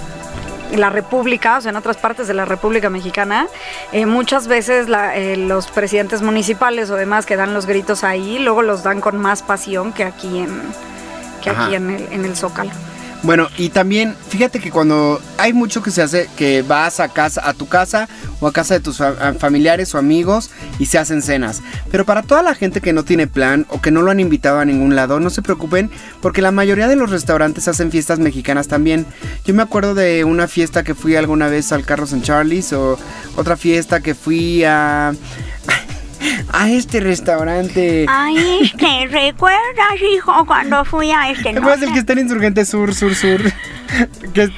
A: la República, o sea, en otras partes de la República Mexicana, eh, muchas veces la- eh, los presidentes municipales o demás que dan los gritos ahí, luego los dan con más pasión que aquí en, que
B: Ajá.
A: aquí en el, en el Zócalo.
B: Bueno, y también, fíjate que cuando hay mucho que se hace, que vas a casa, a tu casa o a casa de tus familiares o amigos y se hacen cenas. Pero para toda la gente que no tiene plan o que no lo han invitado a ningún lado, no se preocupen porque la mayoría de los restaurantes hacen fiestas mexicanas también. Yo me acuerdo de una fiesta que fui alguna vez al Carlos en Charlie's o otra fiesta que fui a a este restaurante.
C: Ay, ¿te recuerdas, hijo, cuando fui a este
B: ¿Te
C: no
B: acuerdas el que está en Insurgente Sur, Sur, Sur? que, es-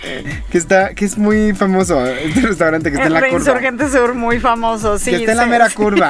B: que está, que es muy famoso, este restaurante que está en la
A: el
B: curva.
A: Insurgente Sur, muy famoso, sí.
B: Que está en la mera
A: sí.
B: curva.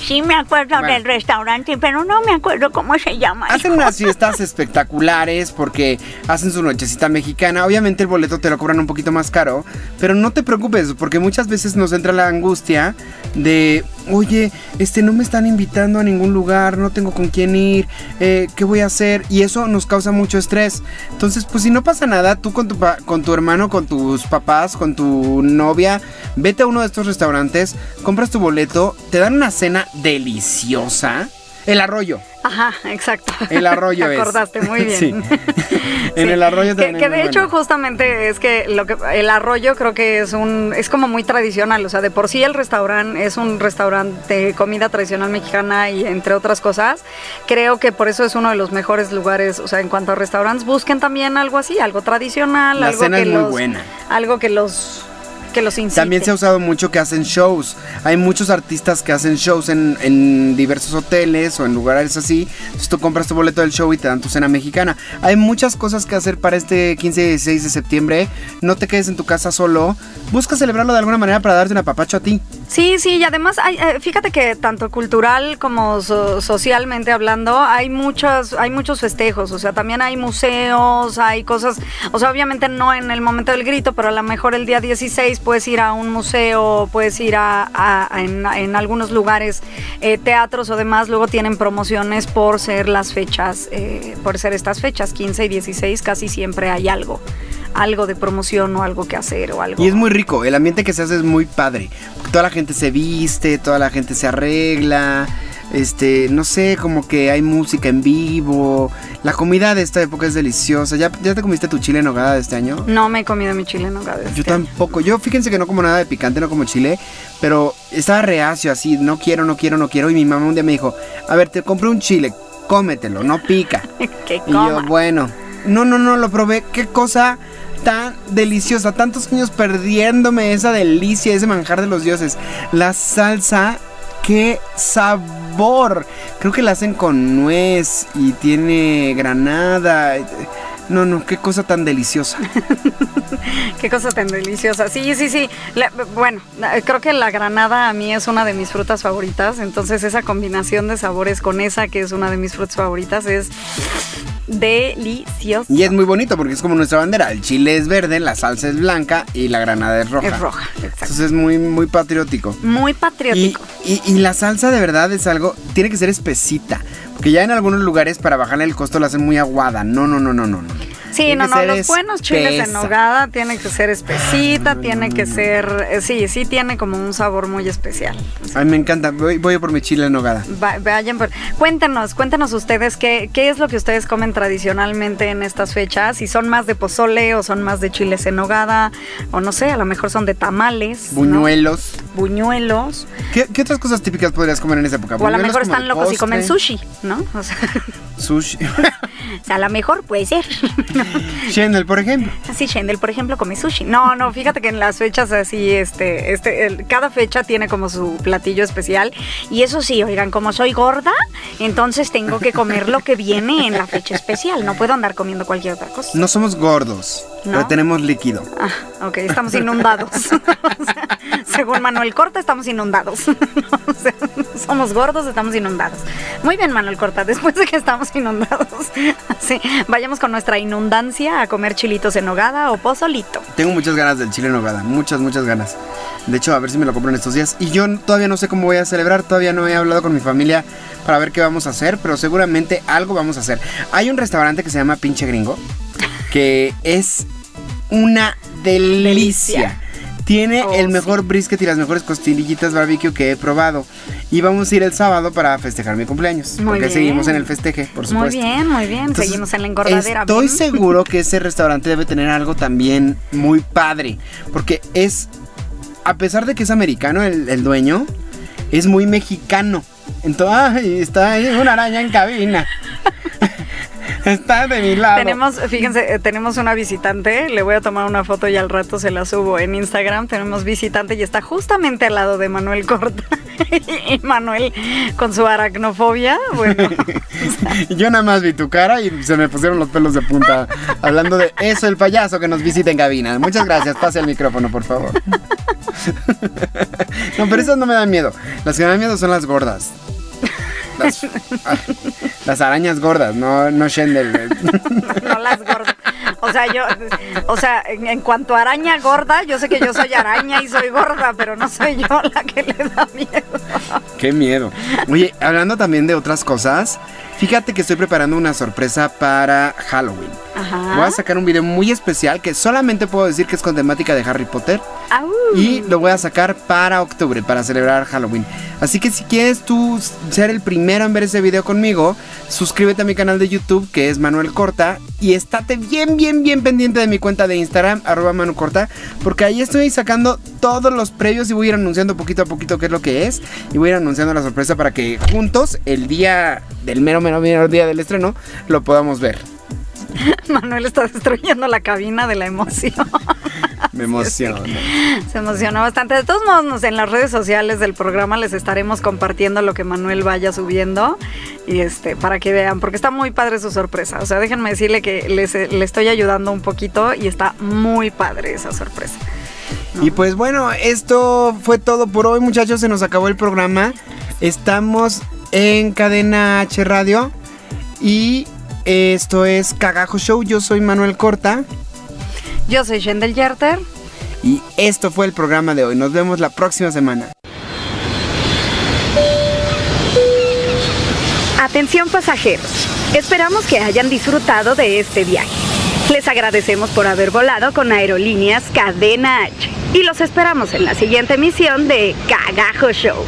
C: Sí me acuerdo
B: Bueno.
C: del restaurante, pero no me acuerdo cómo se llama.
B: Hacen
C: hijo.
B: unas fiestas espectaculares porque hacen su nochecita mexicana. Obviamente el boleto te lo cobran un poquito más caro, pero no te preocupes porque muchas veces nos entra la angustia de oye, este, no me están invitando a ningún lugar, no tengo con quién ir, eh, ¿qué voy a hacer? Y eso nos causa mucho estrés. Entonces, pues si no pasa nada, tú con tu, con tu hermano, con tus papás, con tu novia, vete a uno de estos restaurantes, compras tu boleto, te dan una cena deliciosa. El arroyo.
A: Ajá, exacto.
B: El arroyo
A: Te
B: es.
A: acordaste muy bien.
B: Sí. En
A: Sí.
B: el arroyo también
A: que de hecho
B: bueno.
A: justamente es que lo que el arroyo creo que es un es como muy tradicional, o sea, de por sí el restaurante es un restaurante de comida tradicional mexicana y entre otras cosas, creo que por eso es uno de los mejores lugares, o sea, en cuanto a restaurantes busquen también algo así, algo tradicional,
B: La
A: algo
B: cena
A: que
B: es muy
A: los
B: buena.
A: algo que los que los.
B: También se ha usado mucho que hacen shows. Hay muchos artistas que hacen shows en, en diversos hoteles o en lugares así. Entonces tú compras tu boleto del show y te dan tu cena mexicana. Hay muchas cosas que hacer para este 15 y 16 de septiembre. No te quedes en tu casa solo. Busca celebrarlo de alguna manera para darte un apapacho a ti.
A: Sí, sí, y además hay, eh, fíjate que tanto cultural como so- socialmente hablando hay muchos hay muchos festejos, o sea, también hay museos, hay cosas, o sea, obviamente no en el momento del grito, pero a lo mejor el día 16 puedes ir a un museo, puedes ir a, en algunos lugares, eh, teatros o demás, luego tienen promociones por ser las fechas, eh, por ser estas fechas, 15 y 16, casi siempre hay algo, algo de promoción o algo que hacer o algo.
B: Y es muy rico. El ambiente que se hace es muy padre. Toda la gente se viste, toda la gente se arregla. Este, no sé, como que hay música en vivo. La comida de esta época es deliciosa. ¿Ya, ya te comiste tu chile en nogada de este año?
A: No me he comido mi chile en nogada
B: Yo
A: este año.
B: tampoco. Yo fíjense que no como nada de picante, no como chile, pero estaba reacio así, no quiero, no quiero, no quiero. Y mi mamá un día me dijo, a ver, te compré un chile, cómetelo, no pica.
A: que
B: y yo,
A: coma.
B: bueno, no, no, no, lo probé. Qué cosa tan deliciosa. Tantos años perdiéndome esa delicia, ese manjar de los dioses. La salsa, qué sabor. Creo que la hacen con nuez y tiene granada. No, no, qué cosa tan deliciosa.
A: Qué cosa tan deliciosa. Sí, sí, sí. Bueno, creo que la granada a mí es una de mis frutas favoritas. Entonces esa combinación de sabores con esa que es una de mis frutas favoritas es deliciosa.
B: Y es muy bonito porque es como nuestra bandera. El chile es verde, la salsa es blanca y la granada es roja.
A: Es roja, exacto.
B: Entonces es muy, muy patriótico.
A: Muy patriótico.
B: y- y la salsa de verdad es algo, tiene que ser espesita. Porque ya en algunos lugares para bajarle el costo la hacen muy aguada. No, no, no, no, no. no.
A: Sí,
B: Tiene
A: no, no, los buenos chiles en nogada tienen que ser espesita, tiene que ser, eh, sí, sí tiene como un sabor muy especial.
B: A mí me encanta. Voy, voy por mi chile en nogada.
A: Va- vayan por... Cuéntenos, cuéntenos ustedes qué, qué es lo que ustedes comen tradicionalmente en estas fechas, si son más de pozole o son más de chiles en nogada, o no sé, a lo mejor son de tamales. ¿no?
B: Buñuelos.
A: Buñuelos.
B: ¿Qué, qué otras cosas típicas podrías comer en esa época?
A: O a lo mejor están locos y comen sushi, ¿no? O sea,
B: Sushi.
C: O sea, a lo mejor puede ser.
B: Shendel, por ejemplo.
A: así Shendel, por ejemplo, come sushi. No, no, fíjate que en las fechas así, este, este, el- cada fecha tiene como su platillo especial.
C: Y eso sí, oigan, como soy gorda, entonces tengo que comer lo que viene en la fecha especial. No puedo andar comiendo cualquier otra cosa.
B: No somos gordos,
A: ¿No?
B: pero tenemos líquido.
A: Ah, ok, estamos inundados. O sea, según Manuel Corta, estamos inundados. O sea, somos gordos, estamos inundados. Muy bien, Manuel Corta, después de que estamos inundados, sí, vayamos con nuestra inundancia a comer chilitos en hogada o pozolito.
B: Tengo muchas ganas del chile en nogada, muchas, muchas ganas. De hecho, a ver si me lo compro en estos días. Y yo todavía no sé cómo voy a celebrar, todavía no he hablado con mi familia para ver qué vamos a hacer, pero seguramente algo vamos a hacer. Hay un restaurante que se llama Pinche Gringo, que es una delicia.
A: Delicia.
B: Tiene
A: Oh,
B: el
A: sí.
B: mejor brisket y las mejores costillitas barbecue que he probado. Y vamos a ir el sábado para festejar mi cumpleaños.
A: Muy
B: porque
A: bien.
B: seguimos en el festeje, por
A: Muy
B: supuesto.
A: bien, muy bien.
B: Entonces,
A: Seguimos en la engordadera.
B: Estoy
A: bien.
B: seguro que ese restaurante debe tener algo también muy padre. Porque es, a pesar de que es americano el, el dueño, es muy mexicano. Entonces, ay, está ahí una araña en cabina. Está de mi lado.
A: Tenemos, fíjense, eh, tenemos una visitante, le voy a tomar una foto y al rato se la subo en Instagram. Tenemos visitante y está justamente al lado de Manuel Corta. y Manuel con su aracnofobia, bueno,
B: Yo nada más vi tu cara y se me pusieron los pelos de punta. hablando de eso, el payaso que nos visita en cabina. Muchas gracias. Pase el micrófono, por favor. no, pero esas no me dan miedo. Las que me dan miedo son las gordas. Las, ah, las arañas gordas, no, no Shendel.
A: no las gordas. O sea, yo, o sea, en, en cuanto a araña gorda, yo sé que yo soy araña y soy gorda, pero no soy yo la que le da miedo.
B: Qué miedo. Oye, hablando también de otras cosas, fíjate que estoy preparando una sorpresa para Halloween.
A: Ajá.
B: Voy a sacar un video muy especial que solamente puedo decir que es con temática de Harry Potter.
A: Au.
B: Y lo voy a sacar para octubre, para celebrar Halloween. Así que si quieres tú ser el primero en ver ese video conmigo, suscríbete a mi canal de YouTube que es Manuel Corta. Y estate bien, bien, bien pendiente de mi cuenta de Instagram, arroba Manu Corta, porque ahí estoy sacando todos los previos y voy a ir anunciando poquito a poquito qué es lo que es. Y voy a ir anunciando la sorpresa para que juntos, el día del mero, mero, mero día del estreno, lo podamos ver.
A: Manuel está destruyendo la cabina de la emoción.
B: Me emociona.
A: Se emocionó bastante. De todos modos, en las redes sociales del programa les estaremos compartiendo lo que Manuel vaya subiendo y este para que vean, porque está muy padre su sorpresa. O sea, déjenme decirle que les, le estoy ayudando un poquito y está muy padre esa sorpresa.
B: Y pues bueno, esto fue todo por hoy, muchachos. Se nos acabó el programa. Estamos en Cadena H Radio. Y esto es Cagajo Show. Yo soy Manuel Corta.
A: Yo soy Shendel Yerter.
B: Y esto fue el programa de hoy. Nos vemos la próxima semana.
E: Atención pasajeros, esperamos que hayan disfrutado de este viaje. Les agradecemos por haber volado con Aerolíneas Cadena H y los esperamos en la siguiente emisión de Cagajo Show.